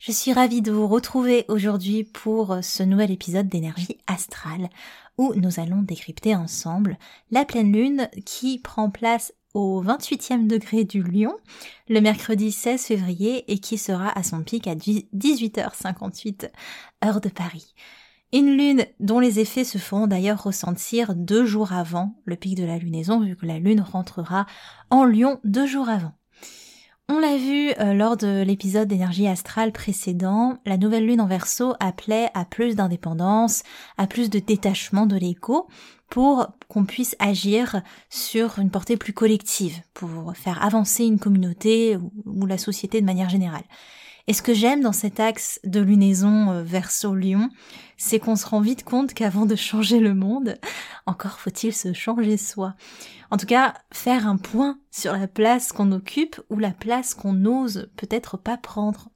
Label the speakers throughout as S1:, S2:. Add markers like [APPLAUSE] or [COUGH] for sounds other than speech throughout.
S1: Je suis ravie de vous retrouver aujourd'hui pour ce nouvel épisode d'énergie astrale où nous allons décrypter ensemble la pleine lune qui prend place au 28e degré du lion le mercredi 16 février et qui sera à son pic à 18h58 heure de Paris. Une lune dont les effets se feront d'ailleurs ressentir deux jours avant le pic de la lunaison vu que la lune rentrera en lion deux jours avant. On l'a vu euh, lors de l'épisode d'énergie astrale précédent, la nouvelle lune en verso appelait à plus d'indépendance, à plus de détachement de l'ego pour qu'on puisse agir sur une portée plus collective, pour faire avancer une communauté ou la société de manière générale. Et ce que j'aime dans cet axe de lunaison euh, verso-lion, c'est qu'on se rend vite compte qu'avant de changer le monde, encore faut-il se changer soi. En tout cas, faire un point sur la place qu'on occupe ou la place qu'on n'ose peut-être pas prendre.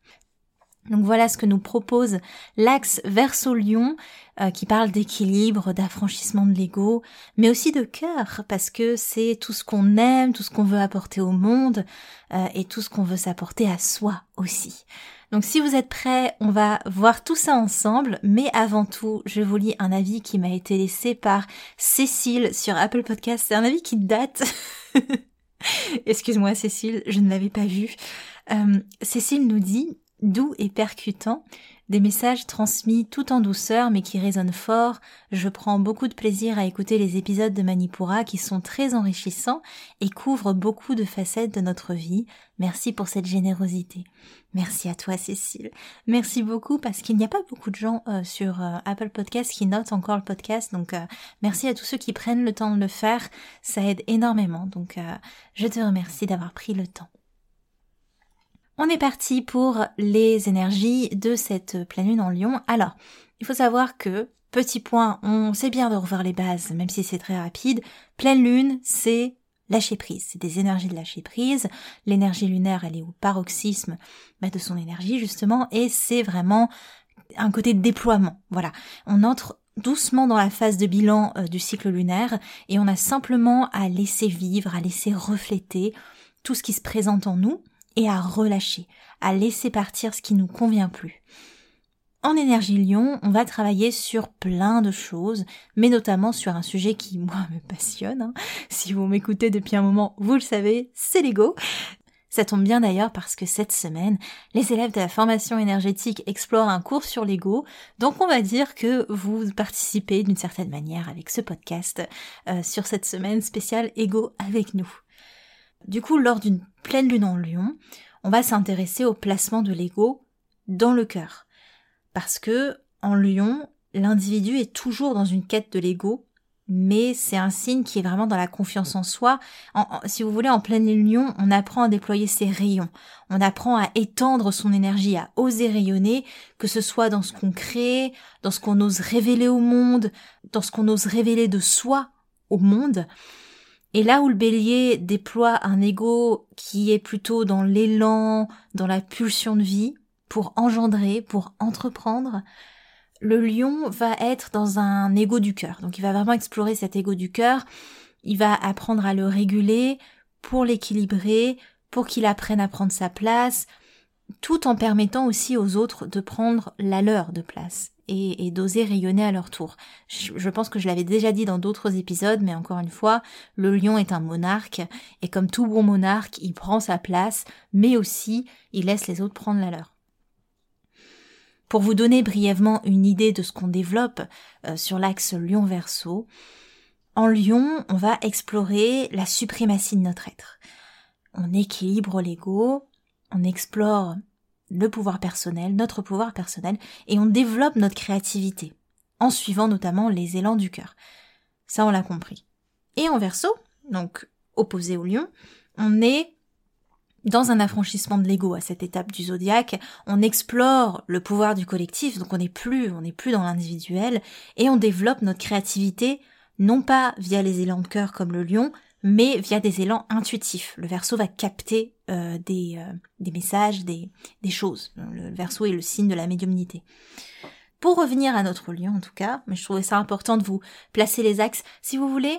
S1: Donc voilà ce que nous propose l'axe Verso-Lion euh, qui parle d'équilibre, d'affranchissement de l'ego, mais aussi de cœur parce que c'est tout ce qu'on aime, tout ce qu'on veut apporter au monde euh, et tout ce qu'on veut s'apporter à soi aussi. Donc si vous êtes prêts, on va voir tout ça ensemble, mais avant tout, je vous lis un avis qui m'a été laissé par Cécile sur Apple Podcast. C'est un avis qui date. [LAUGHS] Excuse-moi Cécile, je ne l'avais pas vu. Euh, Cécile nous dit doux et percutant, des messages transmis tout en douceur mais qui résonnent fort. Je prends beaucoup de plaisir à écouter les épisodes de Manipura qui sont très enrichissants et couvrent beaucoup de facettes de notre vie. Merci pour cette générosité. Merci à toi Cécile. Merci beaucoup parce qu'il n'y a pas beaucoup de gens euh, sur euh, Apple Podcast qui notent encore le podcast. Donc euh, merci à tous ceux qui prennent le temps de le faire. Ça aide énormément. Donc je te remercie d'avoir pris le temps. On est parti pour les énergies de cette pleine lune en lion. Alors, il faut savoir que, petit point, on sait bien de revoir les bases, même si c'est très rapide. Pleine lune, c'est lâcher prise. C'est des énergies de lâcher prise. L'énergie lunaire, elle est au paroxysme bah, de son énergie, justement, et c'est vraiment un côté de déploiement. Voilà. On entre doucement dans la phase de bilan euh, du cycle lunaire et on a simplement à laisser vivre, à laisser refléter tout ce qui se présente en nous et à relâcher, à laisser partir ce qui nous convient plus. En énergie lion, on va travailler sur plein de choses, mais notamment sur un sujet qui, moi, me passionne. Hein. Si vous m'écoutez depuis un moment, vous le savez, c'est l'ego. Ça tombe bien d'ailleurs parce que cette semaine, les élèves de la formation énergétique explorent un cours sur l'ego, donc on va dire que vous participez d'une certaine manière avec ce podcast euh, sur cette semaine spéciale ego avec nous. Du coup, lors d'une pleine lune en lion, on va s'intéresser au placement de l'ego dans le cœur. Parce que, en lion, l'individu est toujours dans une quête de l'ego, mais c'est un signe qui est vraiment dans la confiance en soi. si vous voulez, en pleine lion, on apprend à déployer ses rayons. On apprend à étendre son énergie, à oser rayonner, que ce soit dans ce qu'on crée, dans ce qu'on ose révéler au monde, dans ce qu'on ose révéler de soi au monde. Et là où le bélier déploie un ego qui est plutôt dans l'élan, dans la pulsion de vie, pour engendrer, pour entreprendre, le lion va être dans un ego du cœur. Donc il va vraiment explorer cet ego du cœur, il va apprendre à le réguler pour l'équilibrer, pour qu'il apprenne à prendre sa place, tout en permettant aussi aux autres de prendre la leur de place et, d'oser rayonner à leur tour. Je, pense que je l'avais déjà dit dans d'autres épisodes, mais encore une fois, le lion est un monarque, et comme tout bon monarque, il prend sa place, mais aussi il laisse les autres prendre la leur. Pour vous donner brièvement une idée de ce qu'on développe euh, sur l'axe lion-verso, en lion, on va explorer la suprématie de notre être. on équilibre l'ego, on explore le pouvoir personnel, notre pouvoir personnel, et on développe notre créativité, en suivant notamment les élans du cœur. Ça, on l'a compris. Et en verso, donc opposé au lion, on est dans un affranchissement de l'ego à cette étape du zodiaque, on explore le pouvoir du collectif, donc on n'est plus, on n'est plus dans l'individuel, et on développe notre créativité, non pas via les élans de cœur comme le lion, mais via des élans intuitifs. Le verso va capter euh, des, euh, des messages, des, des choses. Le verso est le signe de la médiumnité. Pour revenir à notre lion en tout cas, mais je trouvais ça important de vous placer les axes. Si vous voulez,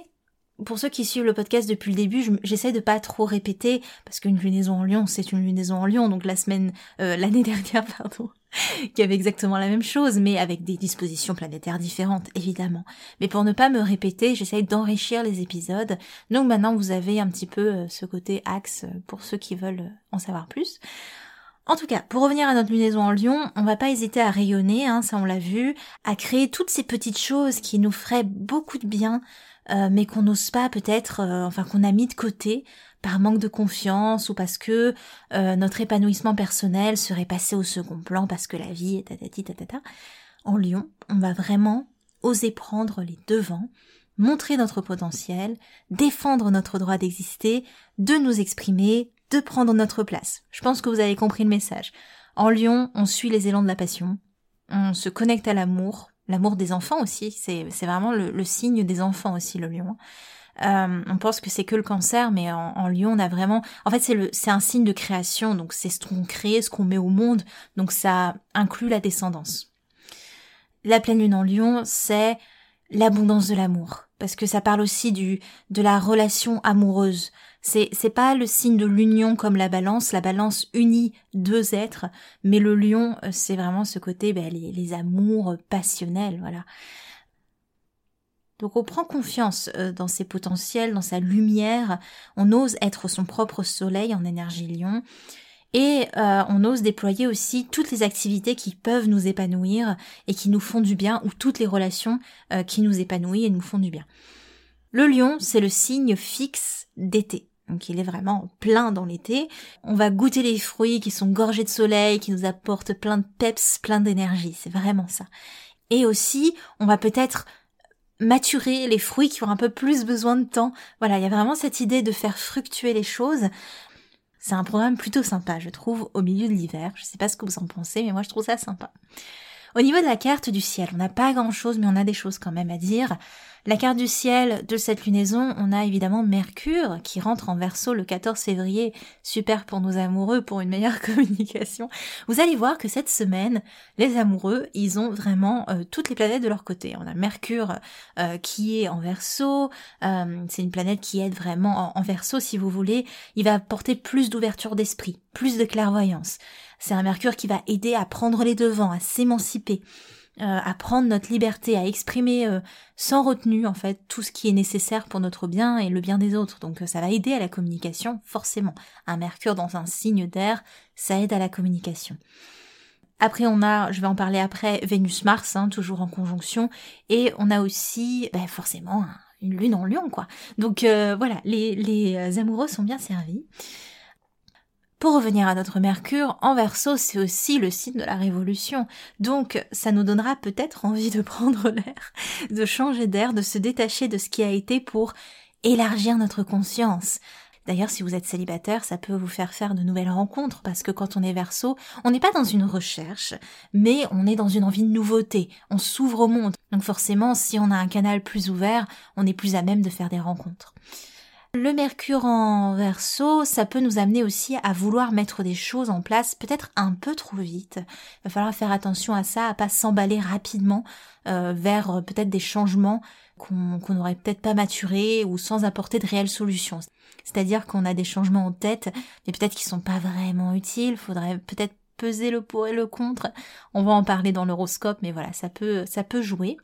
S1: pour ceux qui suivent le podcast depuis le début, j'essaie de pas trop répéter parce qu'une lunaison en Lion, c'est une lunaison en Lion. Donc la semaine, euh, [LAUGHS] l'année dernière, pardon, [LAUGHS] qui avait exactement la même chose, mais avec des dispositions planétaires différentes, évidemment. Mais pour ne pas me répéter, j'essaie d'enrichir les épisodes. Donc maintenant, vous avez un petit peu euh, ce côté axe euh, pour ceux qui veulent en savoir plus. En tout cas, pour revenir à notre lunaison en lion, on va pas hésiter à rayonner, hein, ça on l'a vu, à créer toutes ces petites choses qui nous feraient beaucoup de bien, euh, mais qu'on n'ose pas peut-être, euh, enfin qu'on a mis de côté par manque de confiance ou parce que euh, notre épanouissement personnel serait passé au second plan parce que la vie est tatati tatata. En lion, on va vraiment oser prendre les devants, montrer notre potentiel, défendre notre droit d'exister, de nous exprimer, de prendre notre place. Je pense que vous avez compris le message. En Lyon, on suit les élans de la passion, on se connecte à l'amour, l'amour des enfants aussi, c'est vraiment le, signe des enfants aussi, le lion. Euh, on pense que c'est que le cancer, mais en, en lion, on a vraiment... En fait, c'est un signe de création, donc c'est ce qu'on crée, ce qu'on met au monde, donc ça inclut la descendance. La pleine lune en lion, c'est l'abondance de l'amour, parce que ça parle aussi du de la relation amoureuse, c'est, c'est pas le signe de l'union comme la balance, la balance unit deux êtres, mais le lion, euh, c'est vraiment ce côté, ben, les, amours passionnels, voilà. Donc on prend confiance euh, dans ses potentiels, dans sa lumière, on ose être son propre soleil en énergie lion, et euh, on ose déployer aussi toutes les activités qui peuvent nous épanouir et qui nous font du bien, ou toutes les relations qui nous épanouissent et nous font du bien. Le lion, c'est le signe fixe d'été. Donc il est vraiment plein dans l'été. On va goûter les fruits qui sont gorgés de soleil, qui nous apportent plein de peps, plein d'énergie. C'est vraiment ça. Et aussi, on va peut-être maturer les fruits qui ont un peu plus besoin de temps. Voilà, il y a vraiment cette idée de faire fructuer les choses. C'est un programme plutôt sympa, je trouve, au milieu de l'hiver. Je sais pas ce que vous en pensez, mais moi je trouve ça sympa. Au niveau de la carte du ciel, on n'a pas grand chose, mais on a des choses quand même à dire. La carte du ciel de cette lunaison, on a évidemment Mercure qui rentre en verso le 14 février. Super pour nos amoureux, pour une meilleure [LAUGHS] communication. Vous allez voir que cette semaine, les amoureux, ils ont vraiment euh, toutes les planètes de leur côté. On a Mercure euh, qui est en verso, euh, c'est une planète qui aide vraiment en, en verso si vous voulez. Il va apporter plus d'ouverture d'esprit, plus de clairvoyance. C'est un Mercure qui va aider à prendre les devants, à s'émanciper. Euh, à prendre notre liberté, à exprimer euh, sans retenue en fait tout ce qui est nécessaire pour notre bien et le bien des autres. Donc euh, ça va aider à la communication forcément. Un Mercure dans un signe d'air, ça aide à la communication. Après, on a, je vais en parler après, Vénus-Mars, hein, toujours en conjonction, et on a aussi, ben, forcément, une lune en lion, quoi. Donc voilà, les, les amoureux sont bien servis. Pour revenir à notre Mercure, en verso, c'est aussi le signe de la révolution. Donc, ça nous donnera peut-être envie de [LAUGHS] prendre l'air, de changer d'air, de se détacher de ce qui a été pour élargir notre conscience. D'ailleurs, si vous êtes célibataire, ça peut vous faire faire de nouvelles rencontres, parce que quand on est verso, on n'est pas dans une recherche, mais on est dans une envie de nouveauté, on s'ouvre au monde. Donc forcément, si on a un canal plus ouvert, on est plus à même de faire des rencontres. Le mercure en verso, ça peut nous amener aussi à vouloir mettre des choses en place peut-être un peu trop vite. Il va falloir faire attention à ça, à pas s'emballer rapidement euh, vers euh, peut-être des changements qu'on n'aurait peut-être pas maturés ou sans apporter de réelles solutions. C'est-à-dire qu'on a des changements en tête, mais peut-être qu'ils sont pas vraiment utiles. Faudrait peut-être peser le pour et le contre. On va en parler dans l'horoscope, mais voilà, ça peut ça peut jouer.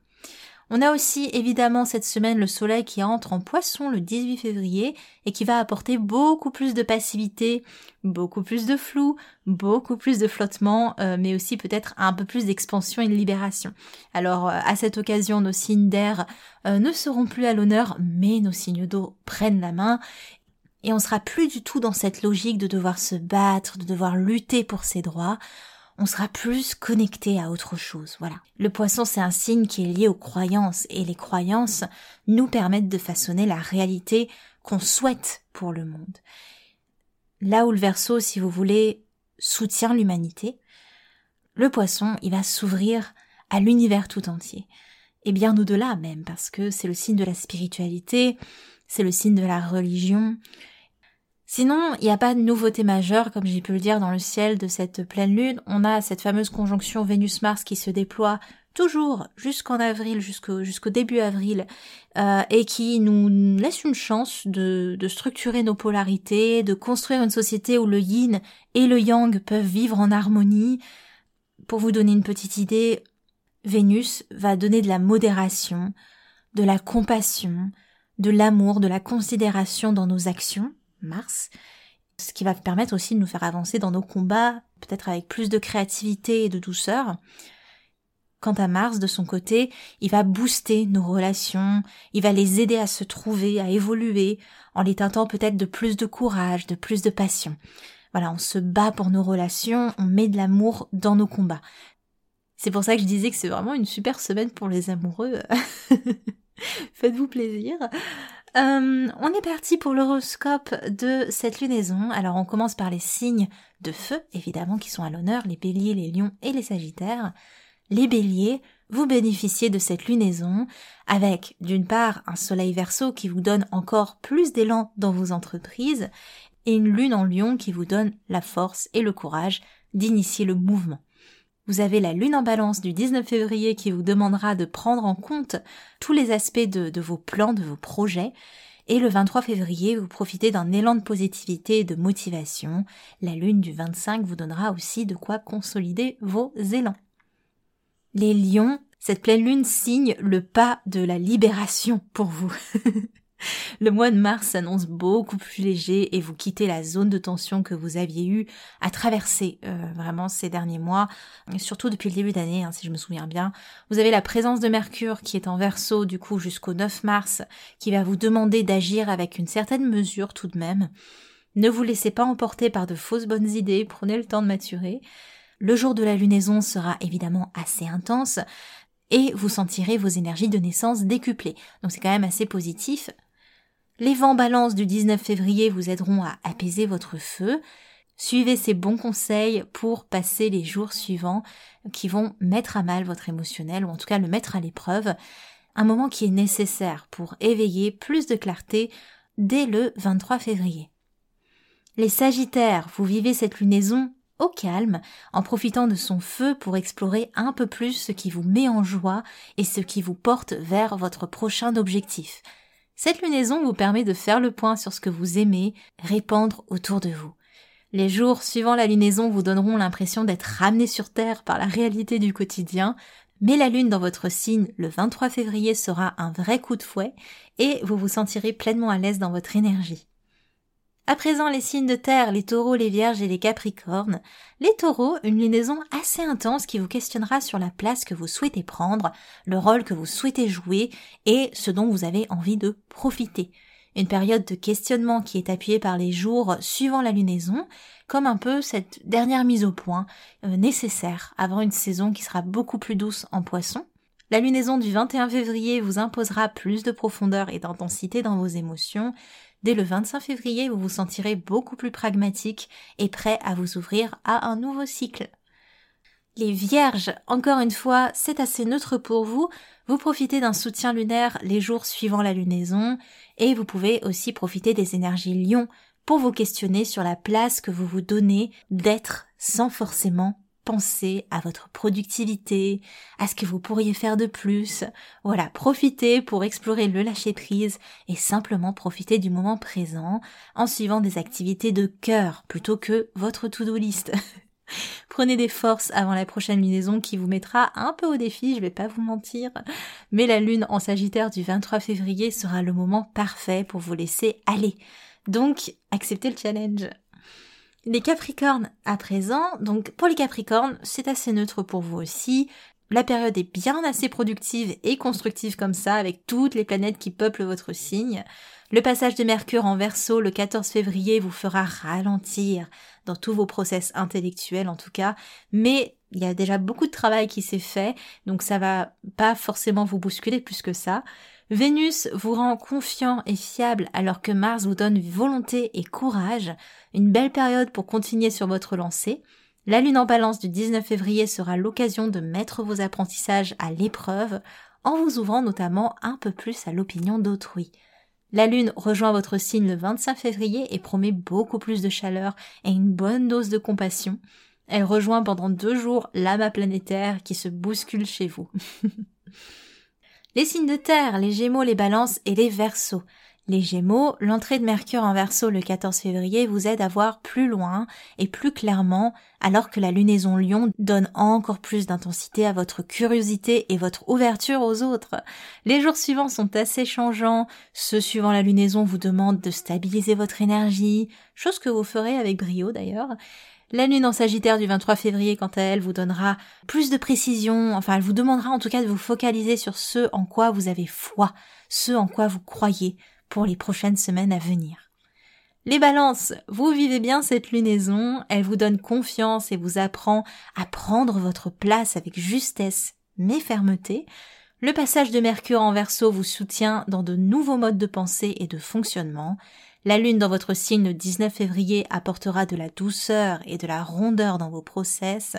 S1: On a aussi évidemment cette semaine le soleil qui entre en poisson le 18 février et qui va apporter beaucoup plus de passivité, beaucoup plus de flou, beaucoup plus de flottement, euh, mais aussi peut-être un peu plus d'expansion et de libération. Alors euh, à cette occasion, nos signes d'air euh, ne seront plus à l'honneur, mais nos signes d'eau prennent la main et on sera plus du tout dans cette logique de devoir se battre, de devoir lutter pour ses droits. On sera plus connecté à autre chose. Voilà. Le poisson, c'est un signe qui est lié aux croyances et les croyances nous permettent de façonner la réalité qu'on souhaite pour le monde. Là où le verso, si vous voulez, soutient l'humanité, le poisson, il va s'ouvrir à l'univers tout entier. Et bien au-delà même, parce que c'est le signe de la spiritualité, c'est le signe de la religion. Sinon, il n'y a pas de nouveauté majeure, comme j'ai pu le dire, dans le ciel de cette pleine lune. On a cette fameuse conjonction Vénus-Mars qui se déploie toujours jusqu'en avril, jusqu'au début avril, euh, et qui nous laisse une chance de, de structurer nos polarités, de construire une société où le yin et le yang peuvent vivre en harmonie. Pour vous donner une petite idée, Vénus va donner de la modération, de la compassion, de l'amour, de la considération dans nos actions, Mars, ce qui va permettre aussi de nous faire avancer dans nos combats, peut-être avec plus de créativité et de douceur. Quant à Mars, de son côté, il va booster nos relations, il va les aider à se trouver, à évoluer, en les teintant peut-être de plus de courage, de plus de passion. Voilà, on se bat pour nos relations, on met de l'amour dans nos combats. C'est pour ça que je disais que c'est vraiment une super semaine pour les amoureux. [LAUGHS] Faites-vous plaisir. Euh, on est parti pour l'horoscope de cette lunaison. Alors on commence par les signes de feu, évidemment, qui sont à l'honneur, les béliers, les lions et les sagittaires les béliers, vous bénéficiez de cette lunaison avec d'une part un soleil verso qui vous donne encore plus d'élan dans vos entreprises et une lune en lion qui vous donne la force et le courage d'initier le mouvement. Vous avez la lune en balance du 19 février qui vous demandera de prendre en compte tous les aspects de, vos plans, de vos projets. Et le 23 février, vous profitez d'un élan de positivité et de motivation. La lune du 25 vous donnera aussi de quoi consolider vos élans. Les lions, cette pleine lune signe le pas de la libération pour vous. [LAUGHS] le mois de mars s'annonce beaucoup plus léger et vous quittez la zone de tension que vous aviez eu à traverser euh, vraiment ces derniers mois, surtout depuis le début d'année, hein, si je me souviens bien. Vous avez la présence de Mercure qui est en verso du coup jusqu'au 9 mars, qui va vous demander d'agir avec une certaine mesure tout de même. Ne vous laissez pas emporter par de fausses bonnes idées, prenez le temps de maturer. Le jour de la lunaison sera évidemment assez intense et vous sentirez vos énergies de naissance décuplées. Donc c'est quand même assez positif. Les vents balance du 19 février vous aideront à apaiser votre feu. Suivez ces bons conseils pour passer les jours suivants qui vont mettre à mal votre émotionnel ou en tout cas le mettre à l'épreuve. Un moment qui est nécessaire pour éveiller plus de clarté dès le 23 février. Les Sagittaires, vous vivez cette lunaison au calme, en profitant de son feu pour explorer un peu plus ce qui vous met en joie et ce qui vous porte vers votre prochain objectif. Cette lunaison vous permet de faire le point sur ce que vous aimez, répandre autour de vous. Les jours suivant la lunaison vous donneront l'impression d'être ramené sur Terre par la réalité du quotidien, mais la lune dans votre signe le 23 février sera un vrai coup de fouet et vous vous sentirez pleinement à l'aise dans votre énergie. À présent, les signes de terre, les taureaux, les vierges et les capricornes. Les taureaux, une lunaison assez intense qui vous questionnera sur la place que vous souhaitez prendre, le rôle que vous souhaitez jouer et ce dont vous avez envie de profiter. Une période de questionnement qui est appuyée par les jours suivant la lunaison, comme un peu cette dernière mise au point euh, nécessaire avant une saison qui sera beaucoup plus douce en poisson. La lunaison du 21 février vous imposera plus de profondeur et d'intensité dans vos émotions, Dès le 25 février, vous vous sentirez beaucoup plus pragmatique et prêt à vous ouvrir à un nouveau cycle. Les vierges, encore une fois, c'est assez neutre pour vous. Vous profitez d'un soutien lunaire les jours suivant la lunaison et vous pouvez aussi profiter des énergies lion pour vous questionner sur la place que vous vous donnez d'être sans forcément pensez à votre productivité, à ce que vous pourriez faire de plus. Voilà, profitez pour explorer le lâcher prise et simplement profiter du moment présent en suivant des activités de cœur plutôt que votre to-do list. [LAUGHS] Prenez des forces avant la prochaine lunaison qui vous mettra un peu au défi, je vais pas vous mentir. Mais la lune en Sagittaire du 23 février sera le moment parfait pour vous laisser aller. Donc, acceptez le challenge. Les Capricornes à présent, donc pour les Capricornes, c'est assez neutre pour vous aussi. la période est bien assez productive et constructive comme ça, avec toutes les planètes qui peuplent votre signe. Le passage de Mercure en Verseau le 14 février vous fera ralentir dans tous vos process intellectuels en tout cas, mais il y a déjà beaucoup de travail qui s'est fait, donc ça va pas forcément vous bousculer plus que ça. Vénus vous rend confiant et fiable alors que Mars vous donne volonté et courage, une belle période pour continuer sur votre lancée. La lune en balance du 19 février sera l'occasion de mettre vos apprentissages à l'épreuve en vous ouvrant notamment un peu plus à l'opinion d'autrui. La lune rejoint votre signe le 25 février et promet beaucoup plus de chaleur et une bonne dose de compassion. Elle rejoint pendant deux jours l'amas planétaire qui se bouscule chez vous. [LAUGHS] les signes de terre, les gémeaux, les balances et les versos. Les Gémeaux, l'entrée de Mercure en Verseau le 14 février vous aide à voir plus loin et plus clairement, alors que la lunaison Lion donne encore plus d'intensité à votre curiosité et votre ouverture aux autres. Les jours suivants sont assez changeants. Ceux suivant la lunaison vous demandent de stabiliser votre énergie, chose que vous ferez avec brio d'ailleurs. La lune en Sagittaire du 23 février, quant à elle, vous donnera plus de précision, enfin elle vous demandera en tout cas de vous focaliser sur ce en quoi vous avez foi, ce en quoi vous croyez, pour les prochaines semaines à venir. Les balances, vous vivez bien cette lunaison, elle vous donne confiance et vous apprend à prendre votre place avec justesse mais fermeté. Le passage de Mercure en Verseau vous soutient dans de nouveaux modes de pensée et de fonctionnement. La lune dans votre signe le 19 février apportera de la douceur et de la rondeur dans vos process.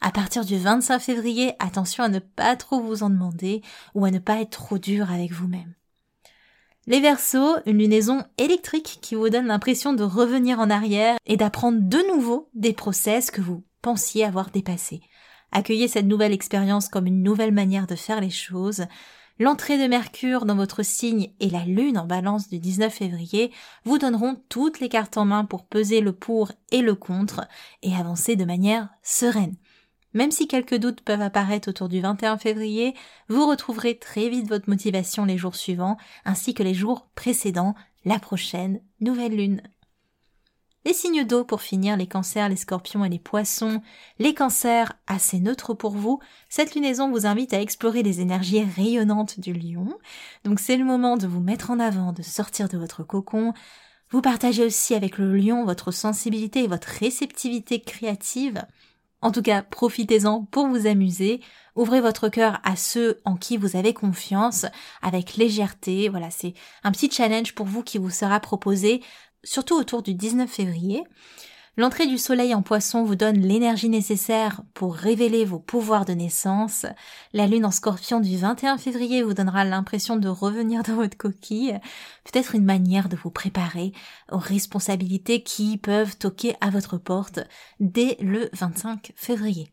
S1: À partir du 25 février, attention à ne pas trop vous en demander ou à ne pas être trop dur avec vous-même. Les Verseaux, une lunaison électrique qui vous donne l'impression de revenir en arrière et d'apprendre de nouveau des process que vous pensiez avoir dépassés. Accueillez cette nouvelle expérience comme une nouvelle manière de faire les choses. L'entrée de Mercure dans votre signe et la Lune en balance du 19 février vous donneront toutes les cartes en main pour peser le pour et le contre et avancer de manière sereine. Même si quelques doutes peuvent apparaître autour du 21 février, vous retrouverez très vite votre motivation les jours suivants, ainsi que les jours précédents, la prochaine nouvelle lune. Les signes d'eau pour finir, les cancers, les scorpions et les poissons. Les cancers, assez neutres pour vous, cette lunaison vous invite à explorer les énergies rayonnantes du lion. Donc c'est le moment de vous mettre en avant, de sortir de votre cocon. Vous partagez aussi avec le lion votre sensibilité et votre réceptivité créative. En tout cas, profitez-en pour vous amuser. Ouvrez votre cœur à ceux en qui vous avez confiance avec légèreté. Voilà, c'est un petit challenge pour vous qui vous sera proposé, surtout autour du 19 février. L'entrée du soleil en poisson vous donne l'énergie nécessaire pour révéler vos pouvoirs de naissance. La lune en scorpion du 21 février vous donnera l'impression de revenir dans votre coquille. Peut-être une manière de vous préparer aux responsabilités qui peuvent toquer à votre porte dès le 25 février.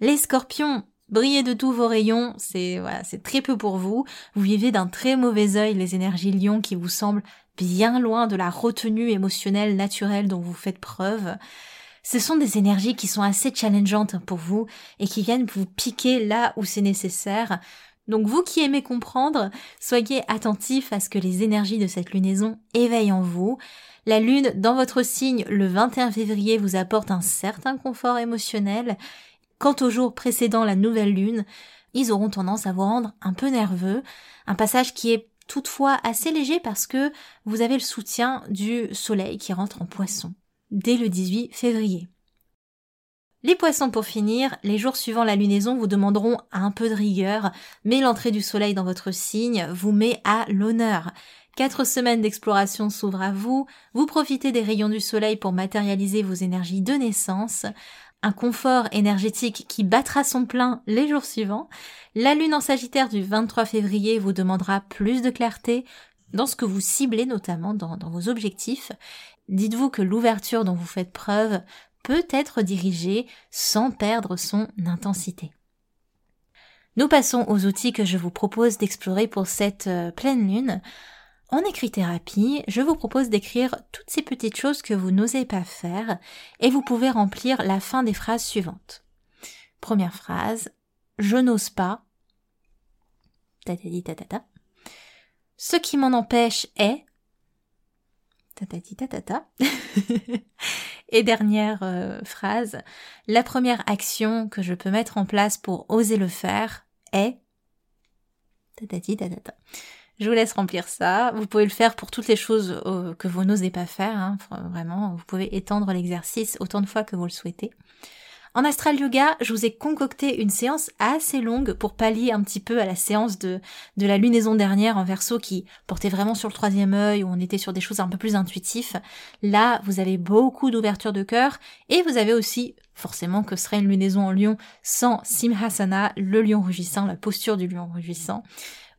S1: Les scorpions, Brillez de tous vos rayons, c'est très peu pour vous. Vous vivez d'un très mauvais œil les énergies lion qui vous semblent bien loin de la retenue émotionnelle naturelle dont vous faites preuve. Ce sont des énergies qui sont assez challengeantes pour vous et qui viennent vous piquer là où c'est nécessaire. Donc vous qui aimez comprendre, soyez attentifs à ce que les énergies de cette lunaison éveillent en vous. La lune dans votre signe le 21 février vous apporte un certain confort émotionnel. Quant au jour précédant la nouvelle lune, ils auront tendance à vous rendre un peu nerveux, un passage qui est toutefois assez léger parce que vous avez le soutien du soleil qui rentre en poisson dès le 18 février. Les poissons pour finir, les jours suivant la lunaison vous demanderont un peu de rigueur, mais l'entrée du soleil dans votre signe vous met à l'honneur. Quatre semaines d'exploration s'ouvrent à vous, vous profitez des rayons du soleil pour matérialiser vos énergies de naissance, un confort énergétique qui battra son plein les jours suivants. La lune en Sagittaire du 23 février vous demandera plus de clarté dans ce que vous ciblez notamment dans, dans vos objectifs. Dites-vous que l'ouverture dont vous faites preuve peut être dirigée sans perdre son intensité. Nous passons aux outils que je vous propose d'explorer pour cette euh, pleine lune. En écrit-thérapie, je vous propose d'écrire toutes ces petites choses que vous n'osez pas faire et vous pouvez remplir la fin des phrases suivantes. Première phrase, je n'ose pas. Tatati tatata. Ce qui m'en empêche est. Tatati tatata. [LAUGHS] Et dernière euh, phrase, la première action que je peux mettre en place pour oser le faire est... Je vous laisse remplir ça. Vous pouvez le faire pour toutes les choses euh, que vous n'osez pas faire. Hein. Vraiment, vous pouvez étendre l'exercice autant de fois que vous le souhaitez. En Astral Yoga, je vous ai concocté une séance assez longue pour pallier un petit peu à la séance de, de la lunaison dernière en verso qui portait vraiment sur le troisième œil où on était sur des choses un peu plus intuitives. Là, vous avez beaucoup d'ouverture de cœur et vous avez aussi forcément que serait une lunaison en lion sans Simhasana, le lion rugissant, la posture du lion rugissant.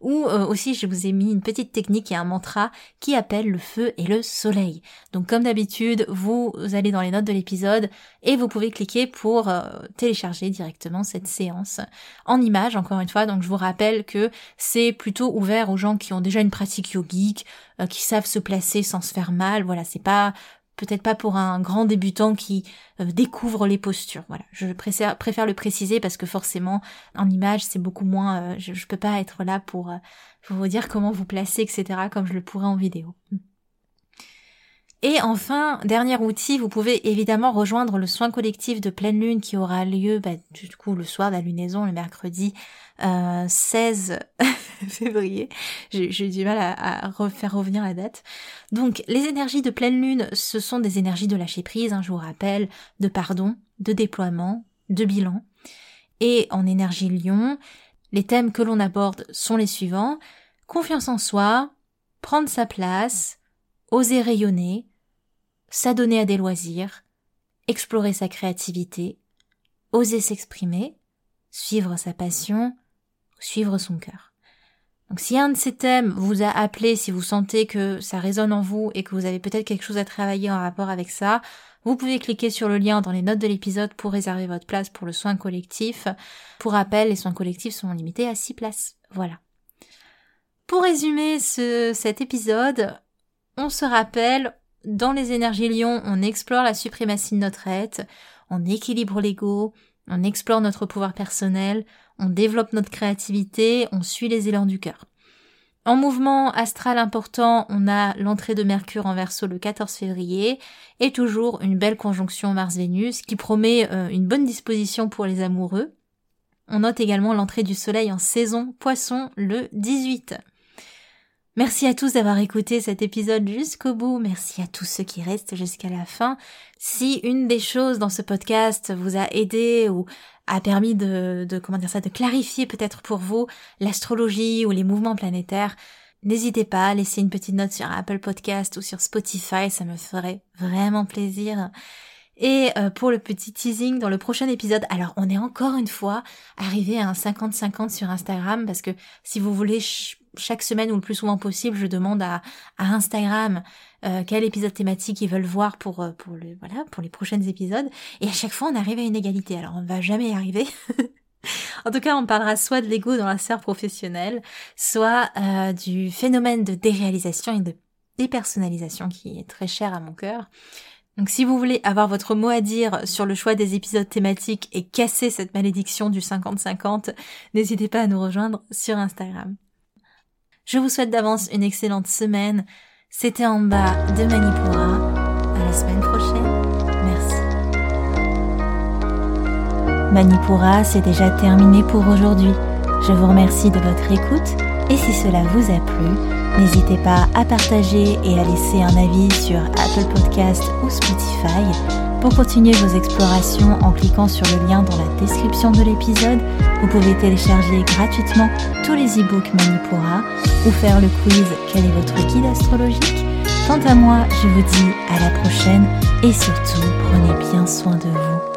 S1: Ou euh, aussi, je vous ai mis une petite technique et un mantra qui appelle le feu et le soleil. Donc comme d'habitude, vous allez dans les notes de l'épisode et vous pouvez cliquer pour euh, télécharger directement cette séance en image, encore une fois. Donc je vous rappelle que c'est plutôt ouvert aux gens qui ont déjà une pratique yogique, euh, qui savent se placer sans se faire mal. Voilà, c'est pas peut-être pas pour un grand débutant qui euh, découvre les postures. Voilà, je préfère, le préciser parce que forcément en image c'est beaucoup moins. Euh, je, je peux pas être là pour, euh, vous dire comment vous placer, etc. comme je le pourrais en vidéo. Et enfin, dernier outil, vous pouvez évidemment rejoindre le soin collectif de pleine lune qui aura lieu bah, du coup le soir de la lunaison, le mercredi 16 [LAUGHS] février. J'ai du mal à, à, refaire revenir la date. Donc les énergies de pleine lune, ce sont des énergies de lâcher prise, hein, je vous rappelle, de pardon, de déploiement, de bilan. Et en énergie lion, les thèmes que l'on aborde sont les suivants. Confiance en soi, prendre sa place, oser rayonner, s'adonner à des loisirs, explorer sa créativité, oser s'exprimer, suivre sa passion, suivre son cœur. Donc si un de ces thèmes vous a appelé, si vous sentez que ça résonne en vous et que vous avez peut-être quelque chose à travailler en rapport avec ça, vous pouvez cliquer sur le lien dans les notes de l'épisode pour réserver votre place pour le soin collectif. Pour rappel, les soins collectifs sont limités à 6 places. Voilà. Pour résumer ce, cet épisode, on se rappelle, dans les énergies lions, on explore la suprématie de notre être, on équilibre l'ego, on explore notre pouvoir personnel, on développe notre créativité, on suit les élans du cœur. En mouvement astral important, on a l'entrée de Mercure en verso le 14 février et toujours une belle conjonction Mars-Vénus qui promet euh, une bonne disposition pour les amoureux. On note également l'entrée du soleil en saison poisson le 18. Merci à tous d'avoir écouté cet épisode jusqu'au bout. Merci à tous ceux qui restent jusqu'à la fin. Si une des choses dans ce podcast vous a aidé ou a permis de, de comment dire ça, de clarifier peut-être pour vous l'astrologie ou les mouvements planétaires, n'hésitez pas à laisser une petite note sur Apple Podcast ou sur Spotify. Ça me ferait vraiment plaisir. Et euh, pour le petit teasing dans le prochain épisode, alors on est encore une fois arrivé à un 50-50 sur Instagram parce que si vous voulez chaque semaine ou le plus souvent possible, je demande à, à Instagram euh, quel épisode thématique ils veulent voir pour euh, pour le voilà pour les prochains épisodes. Et à chaque fois, on arrive à une égalité. Alors, on ne va jamais y arriver. [LAUGHS] en tout cas, on parlera soit de l'ego dans la sphère professionnelle, soit euh, du phénomène de déréalisation et de dépersonnalisation qui est très cher à mon cœur. Donc si vous voulez avoir votre mot à dire sur le choix des épisodes thématiques et casser cette malédiction du 50-50, n'hésitez pas à nous rejoindre sur Instagram. Je vous souhaite d'avance une excellente semaine. C'était en bas de Manipura. À la semaine prochaine. Merci. Manipura, c'est déjà terminé pour aujourd'hui. Je vous remercie de votre écoute et si cela vous a plu, n'hésitez pas à partager et à laisser un avis sur Apple Podcast ou Spotify pour continuer vos explorations en cliquant sur le lien dans la description de l'épisode, vous pouvez télécharger gratuitement tous les e-books Manipura ou faire le quiz Quel est votre guide astrologique? Quant à moi, je vous dis à la prochaine et surtout prenez bien soin de vous.